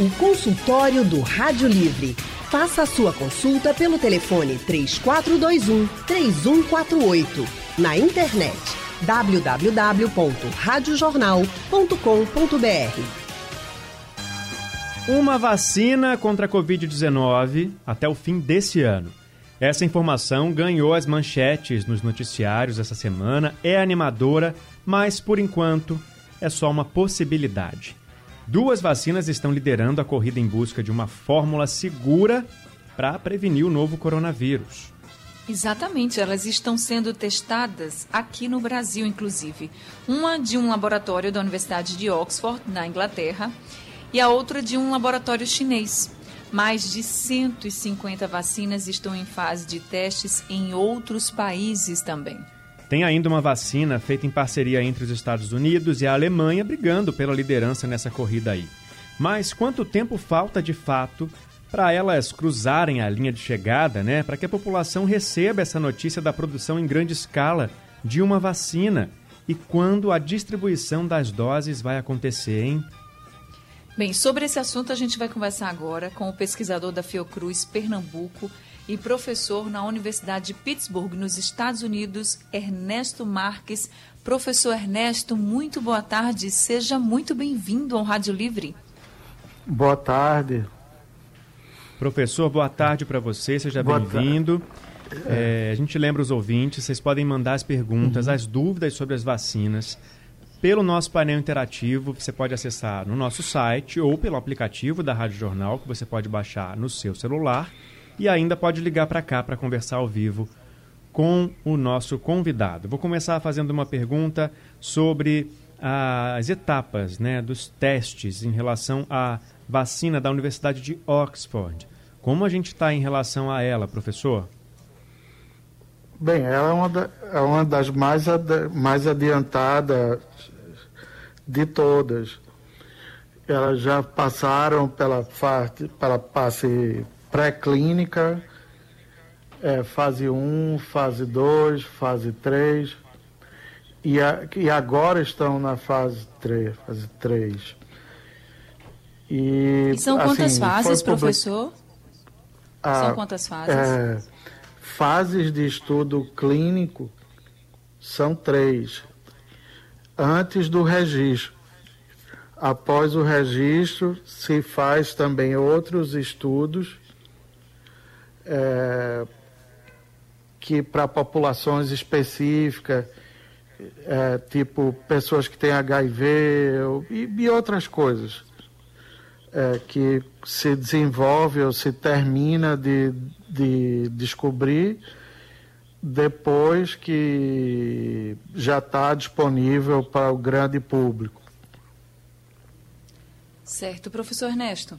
O consultório do Rádio Livre. Faça a sua consulta pelo telefone 3421 3148. Na internet www.radiojornal.com.br. Uma vacina contra a Covid-19 até o fim desse ano. Essa informação ganhou as manchetes nos noticiários essa semana, é animadora, mas por enquanto é só uma possibilidade. Duas vacinas estão liderando a corrida em busca de uma fórmula segura para prevenir o novo coronavírus. Exatamente, elas estão sendo testadas aqui no Brasil, inclusive. Uma de um laboratório da Universidade de Oxford, na Inglaterra, e a outra de um laboratório chinês. Mais de 150 vacinas estão em fase de testes em outros países também. Tem ainda uma vacina feita em parceria entre os Estados Unidos e a Alemanha brigando pela liderança nessa corrida aí. Mas quanto tempo falta de fato para elas cruzarem a linha de chegada, né? Para que a população receba essa notícia da produção em grande escala de uma vacina e quando a distribuição das doses vai acontecer, hein? Bem, sobre esse assunto a gente vai conversar agora com o pesquisador da Fiocruz Pernambuco, e professor na Universidade de Pittsburgh, nos Estados Unidos, Ernesto Marques. Professor Ernesto, muito boa tarde. Seja muito bem-vindo ao Rádio Livre. Boa tarde. Professor, boa tarde para você. Seja bem-vindo. É, a gente lembra os ouvintes, vocês podem mandar as perguntas, uhum. as dúvidas sobre as vacinas pelo nosso painel interativo. Você pode acessar no nosso site ou pelo aplicativo da Rádio Jornal, que você pode baixar no seu celular e ainda pode ligar para cá para conversar ao vivo com o nosso convidado. Vou começar fazendo uma pergunta sobre as etapas né, dos testes em relação à vacina da Universidade de Oxford. Como a gente está em relação a ela, professor? Bem, ela é uma, da, é uma das mais, ad, mais adiantadas de todas. Elas já passaram pela, pela fase pré-clínica, é, fase 1, fase 2, fase 3, e, a, e agora estão na fase 3. Fase 3. E, e são quantas assim, fases, professor? Ah, são quantas fases? É, fases de estudo clínico são três. Antes do registro. Após o registro, se faz também outros estudos é, que para populações específicas, é, tipo pessoas que têm HIV e, e outras coisas, é, que se desenvolve ou se termina de, de descobrir depois que já está disponível para o grande público. Certo. Professor Ernesto,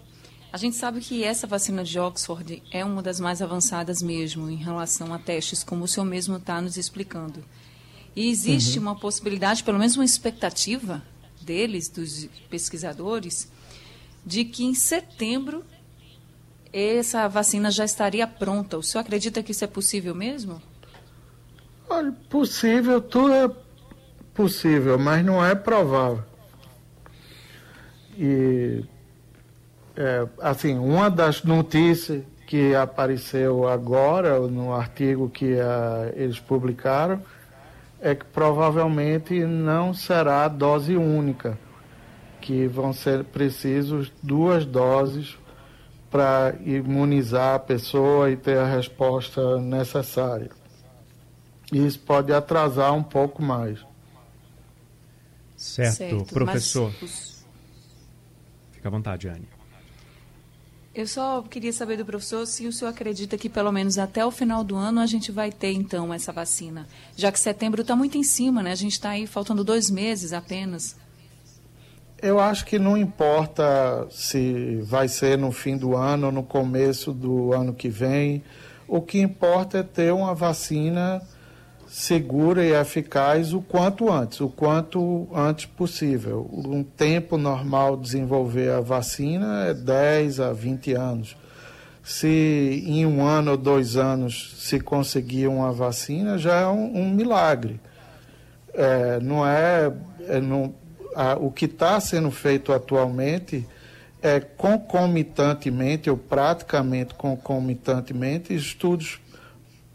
a gente sabe que essa vacina de Oxford é uma das mais avançadas mesmo em relação a testes, como o senhor mesmo está nos explicando. E existe uhum. uma possibilidade, pelo menos uma expectativa deles, dos pesquisadores, de que em setembro essa vacina já estaria pronta. O senhor acredita que isso é possível mesmo? Olha, possível, tudo é possível, mas não é provável. E é, assim, uma das notícias que apareceu agora no artigo que uh, eles publicaram é que provavelmente não será dose única, que vão ser precisos duas doses para imunizar a pessoa e ter a resposta necessária. Isso pode atrasar um pouco mais. Certo, certo professor. Mas... Fica à vontade, Anne. Eu só queria saber do professor se o senhor acredita que pelo menos até o final do ano a gente vai ter então essa vacina, já que setembro está muito em cima, né? A gente está aí faltando dois meses apenas. Eu acho que não importa se vai ser no fim do ano ou no começo do ano que vem. O que importa é ter uma vacina segura e eficaz o quanto antes, o quanto antes possível. Um tempo normal de desenvolver a vacina é 10 a 20 anos. Se em um ano ou dois anos se conseguir uma vacina, já é um, um milagre. É, não é, é não, a, o que está sendo feito atualmente é, concomitantemente, ou praticamente concomitantemente, estudos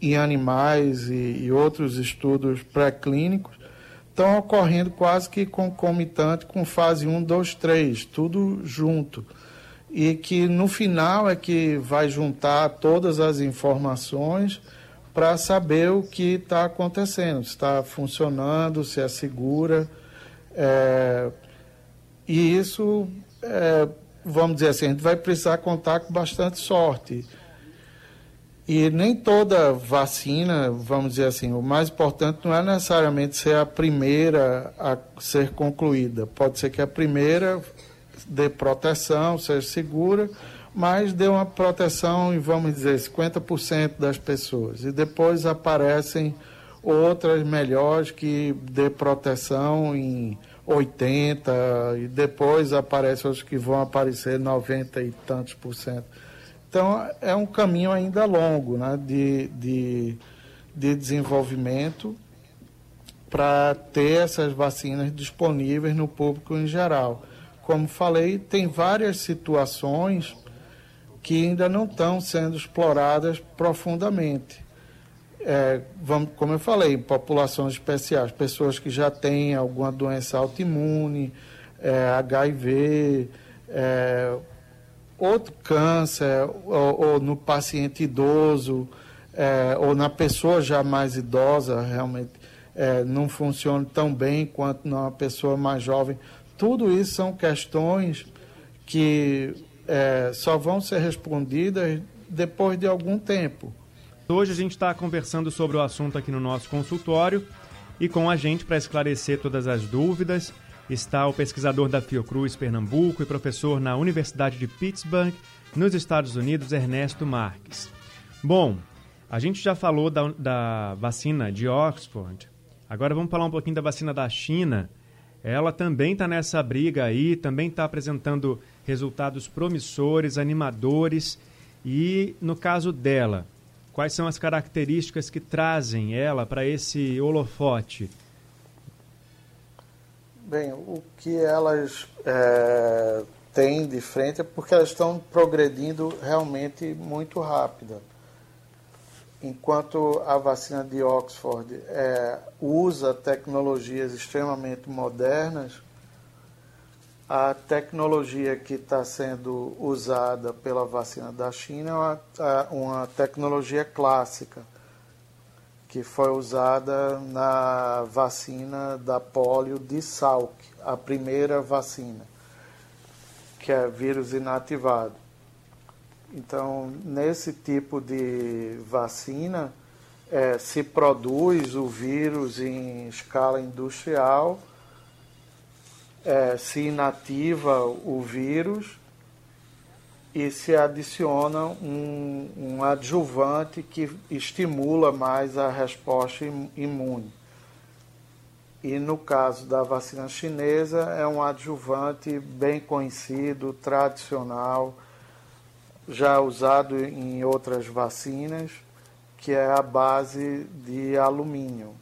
em animais e, e outros estudos pré-clínicos estão ocorrendo quase que concomitante com fase 1, 2, 3, tudo junto. E que no final é que vai juntar todas as informações para saber o que está acontecendo, se está funcionando, se é segura. É, e isso, é, vamos dizer assim, a gente vai precisar contar com bastante sorte. E nem toda vacina, vamos dizer assim, o mais importante não é necessariamente ser a primeira a ser concluída. Pode ser que a primeira dê proteção, seja segura, mas dê uma proteção em, vamos dizer, 50% das pessoas. E depois aparecem outras melhores que dê proteção em 80, e depois aparecem outros que vão aparecer 90 e tantos por cento. Então, é um caminho ainda longo né, de, de, de desenvolvimento para ter essas vacinas disponíveis no público em geral. Como falei, tem várias situações que ainda não estão sendo exploradas profundamente. É, vamos, como eu falei, populações especiais, pessoas que já têm alguma doença autoimune, é, HIV, é, outro câncer, ou, ou no paciente idoso, é, ou na pessoa já mais idosa, realmente é, não funciona tão bem quanto numa pessoa mais jovem. Tudo isso são questões que é, só vão ser respondidas depois de algum tempo. Hoje a gente está conversando sobre o assunto aqui no nosso consultório e com a gente para esclarecer todas as dúvidas está o pesquisador da Fiocruz Pernambuco e professor na Universidade de Pittsburgh, nos Estados Unidos, Ernesto Marques. Bom, a gente já falou da, da vacina de Oxford, agora vamos falar um pouquinho da vacina da China. Ela também está nessa briga aí, também está apresentando resultados promissores, animadores. E no caso dela, quais são as características que trazem ela para esse holofote? Bem, o que elas é, têm de frente é porque elas estão progredindo realmente muito rápida. Enquanto a vacina de Oxford é, usa tecnologias extremamente modernas, a tecnologia que está sendo usada pela vacina da China é uma, uma tecnologia clássica que foi usada na vacina da polio de Salk, a primeira vacina, que é vírus inativado. Então, nesse tipo de vacina, é, se produz o vírus em escala industrial, é, se inativa o vírus e se adiciona um, um adjuvante que estimula mais a resposta imune. E no caso da vacina chinesa, é um adjuvante bem conhecido, tradicional, já usado em outras vacinas, que é a base de alumínio.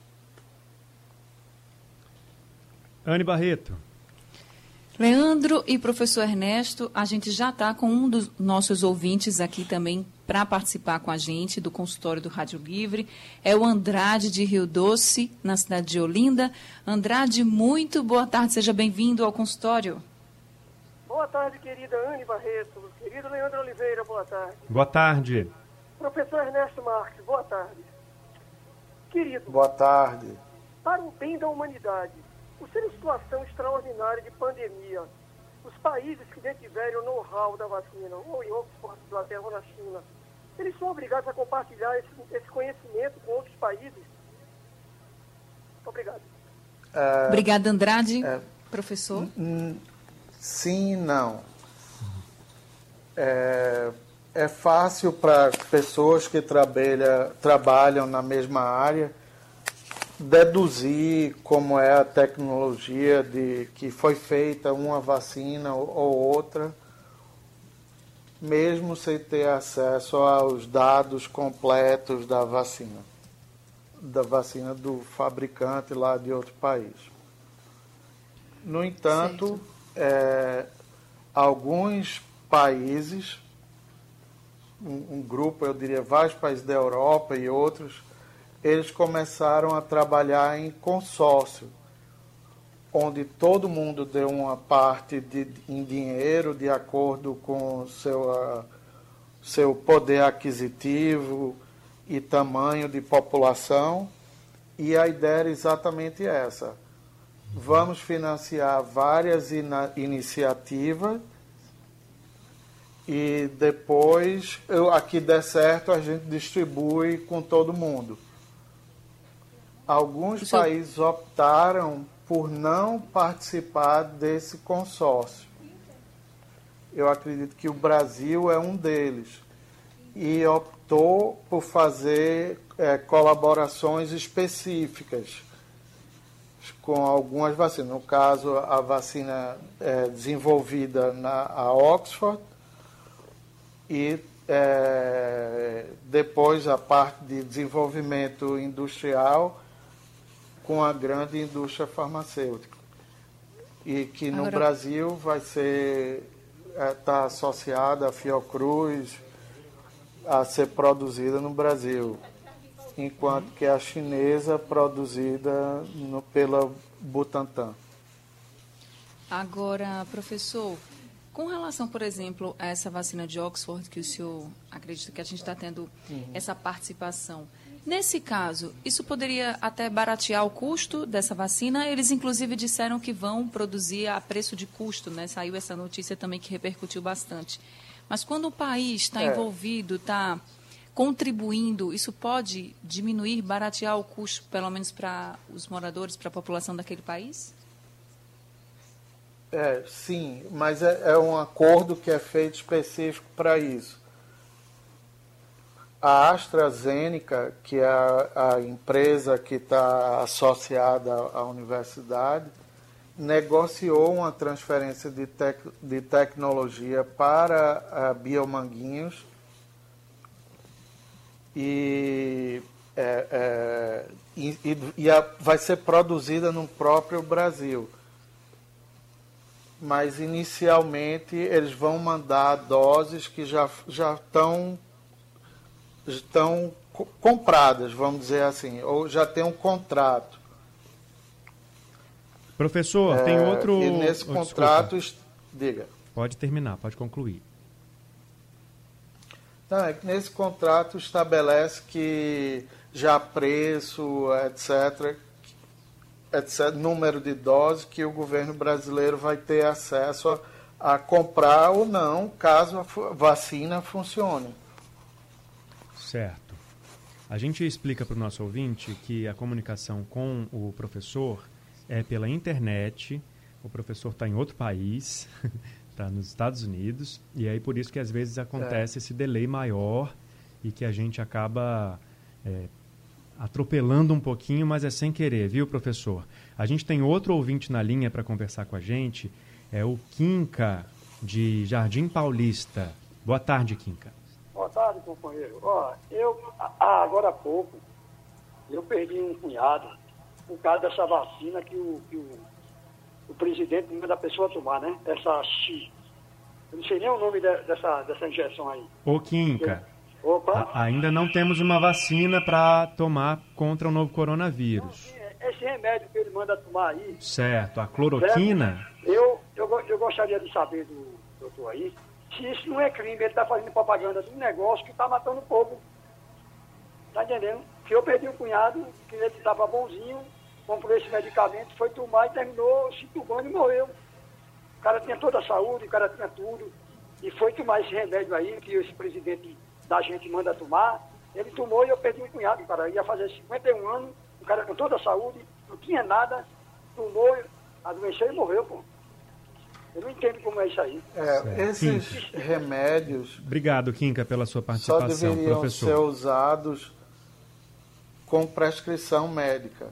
Anne Barreto. Leandro e professor Ernesto, a gente já está com um dos nossos ouvintes aqui também para participar com a gente do consultório do Rádio Livre. É o Andrade de Rio Doce, na cidade de Olinda. Andrade, muito boa tarde, seja bem-vindo ao consultório. Boa tarde, querida Anne Barreto. Querido Leandro Oliveira, boa tarde. Boa tarde. Professor Ernesto Marques, boa tarde. Querido. Boa tarde. Para o bem da humanidade, por ser uma situação extraordinária de pandemia, os países que detiverem o know-how da vacina, ou em Oxford, Inglaterra ou na China, eles são obrigados a compartilhar esse, esse conhecimento com outros países? Obrigado. É, Obrigada, Andrade. É, Professor? Sim e não. É, é fácil para pessoas que trabalha, trabalham na mesma área deduzir como é a tecnologia de que foi feita uma vacina ou outra, mesmo sem ter acesso aos dados completos da vacina, da vacina do fabricante lá de outro país. No entanto, é, alguns países, um, um, grupo, eu diria, vários países da Europa e outros, eles começaram a trabalhar em consórcio, onde todo mundo deu uma parte de, em dinheiro de acordo com seu, seu poder aquisitivo e tamanho de população. E a ideia era exatamente essa vamos financiar várias iniciativas e depois, eu, aqui der certo, a gente distribui com todo mundo. Alguns países optaram por não participar desse consórcio. Eu acredito que o Brasil é um deles. E optou por fazer é, colaborações específicas com algumas vacinas. No caso, a vacina é, desenvolvida na Oxford e é, depois a parte de desenvolvimento industrial com a grande indústria farmacêutica. E que no Agora... Brasil vai ser está é, associada a Fiocruz a ser produzida no Brasil enquanto que a chinesa produzida no, pela Butantan. Agora, professor, com relação, por exemplo, a essa vacina de Oxford, que o senhor acredita que a gente está tendo uhum. essa participação, nesse caso, isso poderia até baratear o custo dessa vacina? Eles, inclusive, disseram que vão produzir a preço de custo, né? Saiu essa notícia também que repercutiu bastante. Mas quando o país está é. envolvido, está contribuindo, isso pode diminuir, baratear o custo, pelo menos para os moradores, para a população daquele país? É, sim, mas é, é um acordo que é feito específico para isso. A AstraZeneca, que é a, a empresa que está associada à universidade, negociou uma transferência de, tec, de tecnologia para a Biomanguinhos e, é, é, e, e a, vai ser produzida no próprio Brasil. Mas inicialmente eles vão mandar doses que já, já estão, estão compradas, vamos dizer assim, ou já tem um contrato. Professor, é, tem outro. E nesse oh, contrato, diga. Pode terminar, pode concluir. Não, é que nesse contrato estabelece que já preço, etc., etc., número de doses que o governo brasileiro vai ter acesso a, a comprar ou não, caso a vacina funcione. Certo. A gente explica para o nosso ouvinte que a comunicação com o professor é pela internet, o professor está em outro país, está nos Estados Unidos, e aí por isso que às vezes acontece é. esse delay maior e que a gente acaba é, atropelando um pouquinho, mas é sem querer, viu, professor? A gente tem outro ouvinte na linha para conversar com a gente, é o Quinca, de Jardim Paulista. Boa tarde, Quinca. Tarde, companheiro. Ó, eu, agora há pouco, eu perdi um cunhado por causa dessa vacina que o, que o o presidente manda a pessoa tomar, né? Essa X. Eu não sei nem o nome de, dessa, dessa injeção aí. Ô, Quinca. Opa. A, ainda não temos uma vacina para tomar contra o novo coronavírus. Não, esse remédio que ele manda tomar aí. Certo, a cloroquina. Eu, eu, eu gostaria de saber do doutor aí se isso não é crime, ele está fazendo propaganda de um negócio que está matando o povo. Tá entendendo? Que eu perdi um cunhado, que ele estava bonzinho, comprou esse medicamento, foi tomar e terminou se entubando e morreu. O cara tinha toda a saúde, o cara tinha tudo. E foi tomar esse remédio aí, que esse presidente da gente manda tomar. Ele tomou e eu perdi um cunhado, cara. Ia fazer 51 anos, o cara com toda a saúde, não tinha nada, tomou, adoeceu e morreu, pô. Eu não entendo como é isso aí. É, esses remédios. Obrigado, Kinka, pela sua participação, só deveriam professor. ser usados com prescrição médica.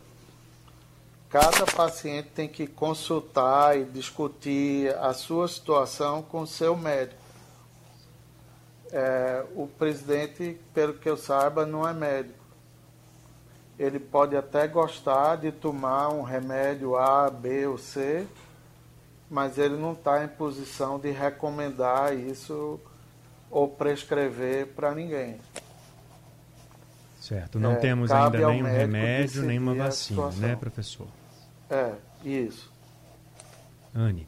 Cada paciente tem que consultar e discutir a sua situação com o seu médico. É, o presidente, pelo que eu saiba, não é médico. Ele pode até gostar de tomar um remédio A, B ou C, mas ele não está em posição de recomendar isso ou prescrever para ninguém. Certo, não é, temos ainda nenhum remédio, nenhuma vacina, né, professor? É, isso. Anne.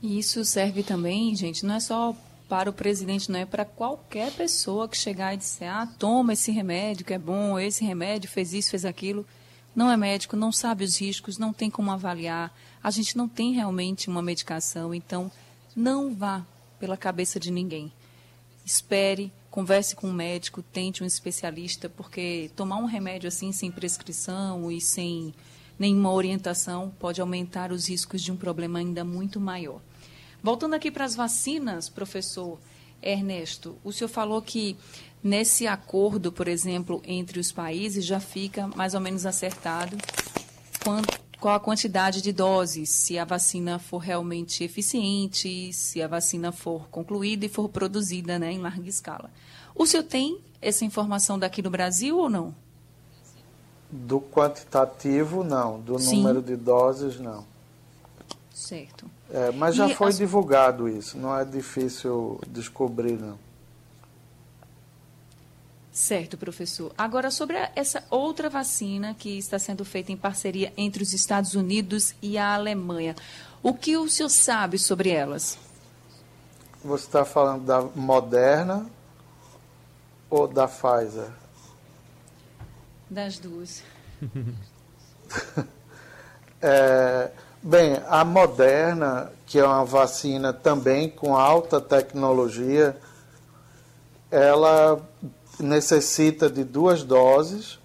E isso serve também, gente, não é só para o presidente, não é para qualquer pessoa que chegar e disser, ah, toma esse remédio que é bom, esse remédio fez isso, fez aquilo. Não é médico, não sabe os riscos, não tem como avaliar. A gente não tem realmente uma medicação, então não vá pela cabeça de ninguém. Espere, converse com um médico, tente um especialista, porque tomar um remédio assim sem prescrição e sem nenhuma orientação pode aumentar os riscos de um problema ainda muito maior. Voltando aqui para as vacinas, professor Ernesto, o senhor falou que nesse acordo, por exemplo, entre os países já fica mais ou menos acertado quanto, qual a quantidade de doses, se a vacina for realmente eficiente, se a vacina for concluída e for produzida né, em larga escala. O senhor tem essa informação daqui no Brasil ou não? Do quantitativo, não. Do Sim. número de doses, não. Certo. É, mas já e foi as... divulgado isso, não é difícil descobrir, não. Certo, professor. Agora, sobre essa outra vacina que está sendo feita em parceria entre os Estados Unidos e a Alemanha, o que o senhor sabe sobre elas? Você está falando da Moderna ou da Pfizer? Das duas. é, bem, a Moderna, que é uma vacina também com alta tecnologia, ela necessita de duas doses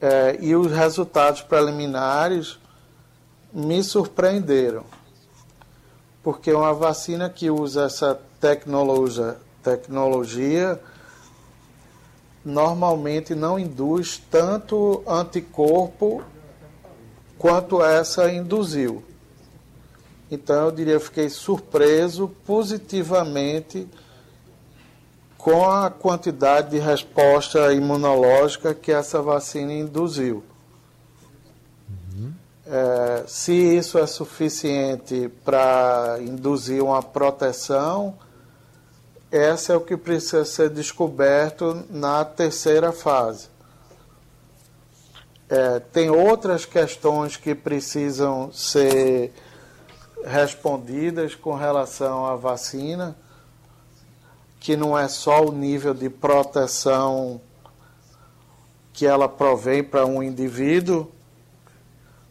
é, e os resultados preliminares me surpreenderam, porque uma vacina que usa essa tecnologia, tecnologia normalmente não induz tanto anticorpo quanto essa induziu. Então eu diria, eu fiquei surpreso positivamente com a quantidade de resposta imunológica que essa vacina induziu. Uhum. É, se isso é suficiente para induzir uma proteção, essa é o que precisa ser descoberto na terceira fase. É, tem outras questões que precisam ser respondidas com relação à vacina, que não é só o nível de proteção que ela provém para um indivíduo,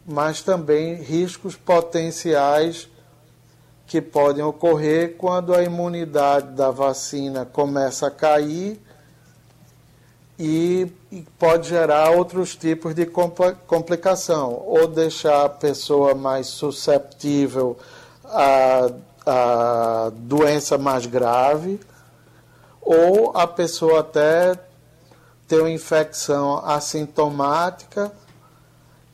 mas também riscos potenciais que podem ocorrer quando a imunidade da vacina começa a cair e, pode gerar outros tipos de complicação, ou deixar a pessoa mais susceptível a, a doença mais grave, ou a pessoa até ter uma infecção assintomática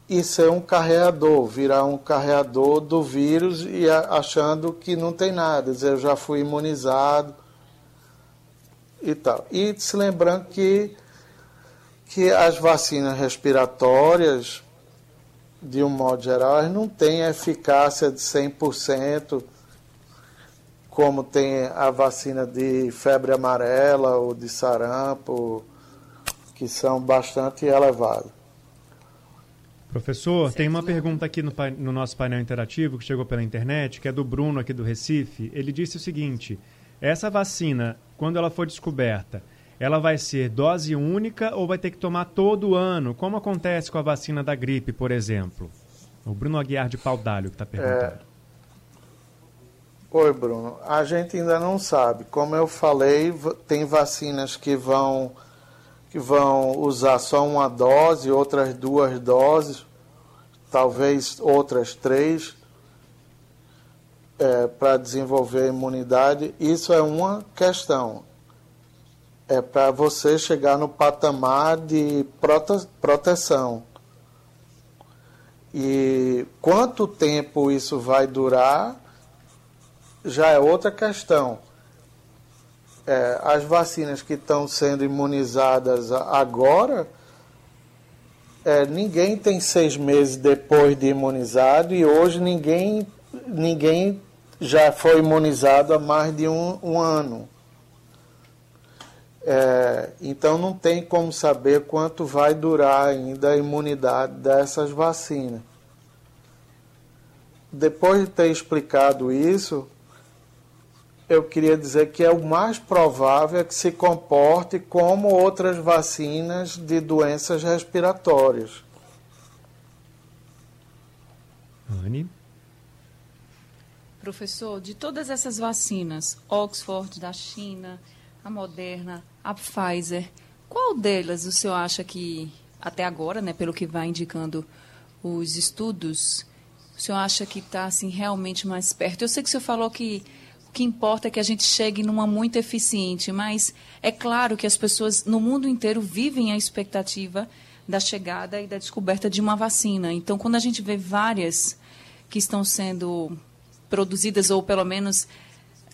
e ser um carreador, virar um carreador do vírus e achando que não tem nada, dizer, eu já fui imunizado e tal. E se lembrando que, que as vacinas respiratórias, de um modo geral, elas não têm eficácia de 100%, como tem a vacina de febre amarela ou de sarampo, que são bastante elevadas. Professor, tem uma pergunta aqui no, no, nosso painel interativo que chegou pela internet, que é do Bruno aqui do Recife. Ele disse o seguinte: essa vacina, quando ela for descoberta, ela vai ser dose única ou vai ter que tomar todo ano, como acontece com a vacina da gripe, por exemplo? O Bruno Aguiar de Paudalho que está perguntando. É... Oi, Bruno. A gente ainda não sabe. Como eu falei, tem vacinas que vão que vão usar só uma dose, outras duas doses, talvez outras três, é, para desenvolver imunidade. Isso é uma questão. É para você chegar no patamar de prote proteção. E quanto tempo isso vai durar já é outra questão é, as vacinas que estão sendo imunizadas agora, é, ninguém tem seis meses depois de imunizado e hoje ninguém, ninguém já foi imunizado há mais de um, um ano. É, então não tem como saber quanto vai durar ainda a imunidade dessas vacinas. Depois de ter explicado isso, eu queria dizer que é o mais provável que se comporte como outras vacinas de doenças respiratórias. Anne? Professor, de todas essas vacinas, Oxford da China, a Moderna, a Pfizer, qual delas o senhor acha que, até agora, né, pelo que vai indicando os estudos, o senhor acha que está assim, realmente mais perto? Eu sei que o senhor falou que o que importa é que a gente chegue numa muito eficiente, mas é claro que as pessoas no mundo inteiro vivem a expectativa da chegada e da descoberta de uma vacina. Então, quando a gente vê várias que estão sendo produzidas, ou pelo menos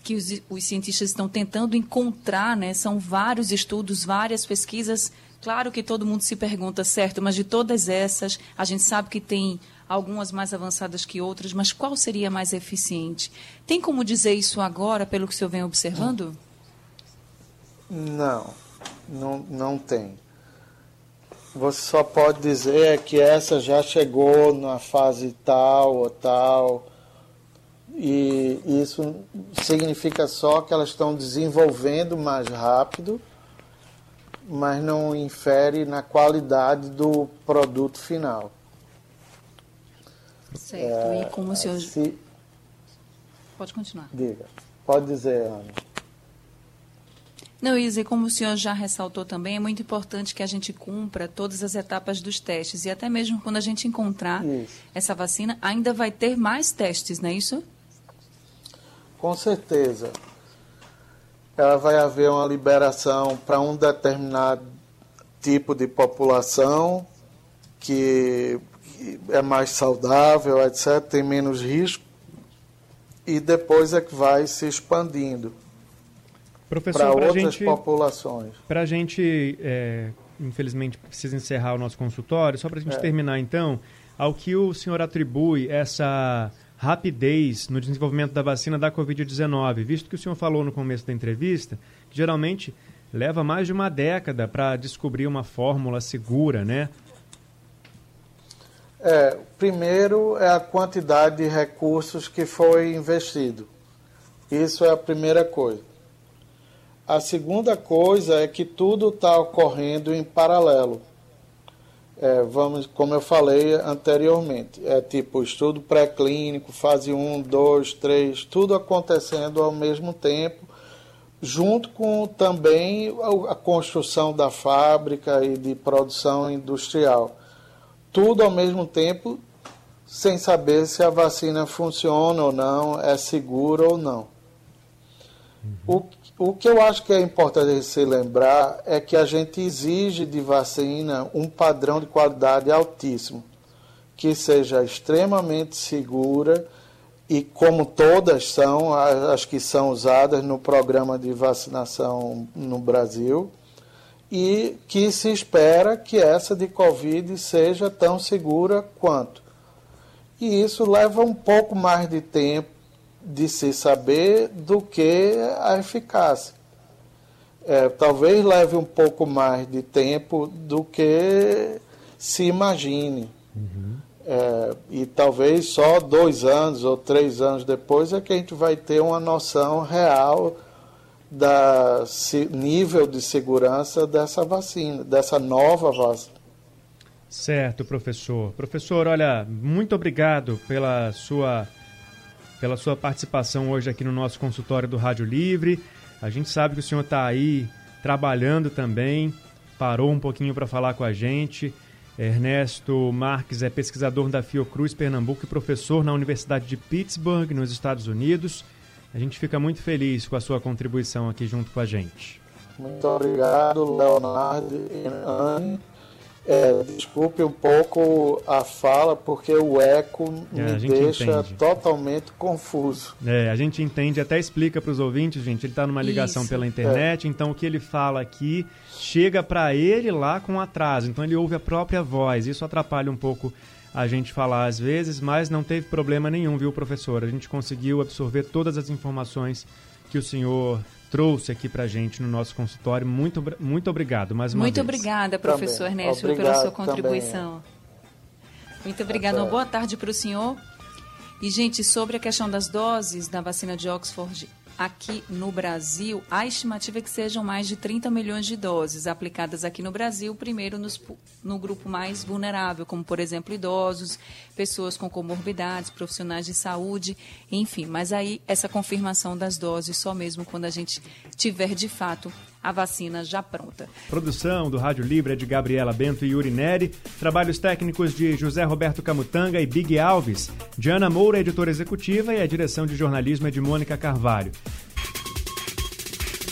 que os, os, cientistas estão tentando encontrar, né? São vários estudos, várias pesquisas. Claro que todo mundo se pergunta, certo, mas de todas essas, a gente sabe que tem algumas mais avançadas que outras, mas qual seria mais eficiente? Tem como dizer isso agora, pelo que o senhor vem observando? Não, não, não tem. Você só pode dizer que essa já chegou na fase tal ou tal e isso significa só que elas estão desenvolvendo mais rápido, mas não infere na qualidade do produto final. Certo. É, e como o senhor. Se... Pode continuar. Diga. Pode dizer, Ana. Não, Isa, como o senhor já ressaltou também, é muito importante que a gente cumpra todas as etapas dos testes. E até mesmo quando a gente encontrar isso. essa vacina, ainda vai ter mais testes, não é isso? Com certeza. Ela vai haver uma liberação para um determinado tipo de população que é mais saudável, etc., tem menos risco, e depois é que vai se expandindo para outras gente, populações. Para a gente, é, infelizmente, precisa encerrar o nosso consultório, só para a gente é. terminar então, ao que o senhor atribui essa rapidez no desenvolvimento da vacina da Covid-19, visto que o senhor falou no começo da entrevista, que geralmente leva mais de uma década para descobrir uma fórmula segura, né? É, primeiro é a quantidade de recursos que foi investido. Isso é a primeira coisa. A segunda coisa é que tudo está ocorrendo em paralelo é, vamos, como eu falei anteriormente, é tipo estudo pré-clínico, fase 1, 2, 3, tudo acontecendo ao mesmo tempo, junto com também a, construção da fábrica e de produção industrial. Tudo ao mesmo tempo, sem saber se a vacina funciona ou não, é segura ou não. Uhum. O o que eu acho que é importante se lembrar é que a gente exige de vacina um padrão de qualidade altíssimo, que seja extremamente segura e como todas são, as que são usadas no programa de vacinação no Brasil, e que se espera que essa de Covid seja tão segura quanto. E isso leva um pouco mais de tempo de se saber do que a eficácia. É, talvez leve um pouco mais de tempo do que se imagine. Uhum. É, e talvez só dois anos ou três anos depois é que a gente vai ter uma noção real da nível de segurança dessa vacina, dessa nova vacina. Certo, professor. Professor, olha, muito obrigado pela sua pela sua participação hoje aqui no nosso consultório do Rádio Livre. A gente sabe que o senhor está aí trabalhando também, parou um pouquinho para falar com a gente. Ernesto Marques é pesquisador da Fiocruz Pernambuco e professor na Universidade de Pittsburgh, nos Estados Unidos. A gente fica muito feliz com a sua contribuição aqui junto com a gente. Muito obrigado, Leonardo e Anne. É, desculpe um pouco a fala, porque o eco é, me deixa entende. totalmente confuso. É, a gente entende, até explica para os ouvintes, gente. Ele está numa ligação Isso. pela internet, é. então o que ele fala aqui chega para ele lá com atraso. Então ele ouve a própria voz. Isso atrapalha um pouco a gente falar às vezes, mas não teve problema nenhum, viu, professor? A gente conseguiu absorver todas as informações que o senhor trouxe aqui para gente no nosso consultório. Muito, muito obrigado mais uma muito vez. Muito obrigada, professor também. Ernesto, obrigado pela sua contribuição. Também. Muito obrigada. Uma boa tarde para o senhor. E, gente, sobre a questão das doses da vacina de Oxford aqui no Brasil, a estimativa é que sejam mais de 30 milhões de doses aplicadas aqui no Brasil, primeiro nos, no grupo mais vulnerável, como, por exemplo, idosos, pessoas com comorbidades, profissionais de saúde, enfim. Mas aí, essa confirmação das doses só mesmo quando a gente tiver, de fato, a vacina já pronta. Produção do Rádio Livre é de Gabriela Bento e Yuri Neri. Trabalhos técnicos de José Roberto Camutanga e Big Alves. Diana Moura, editora executiva, e a direção de jornalismo é de Mônica Carvalho.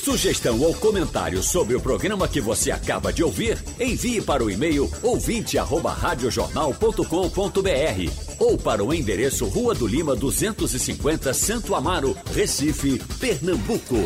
Sugestão ou comentário sobre o programa que você acaba de ouvir, envie para o e-mail ouvinte@radiojornal.com.br ou para o endereço Rua do Lima 250, Santo Amaro, Recife, Pernambuco.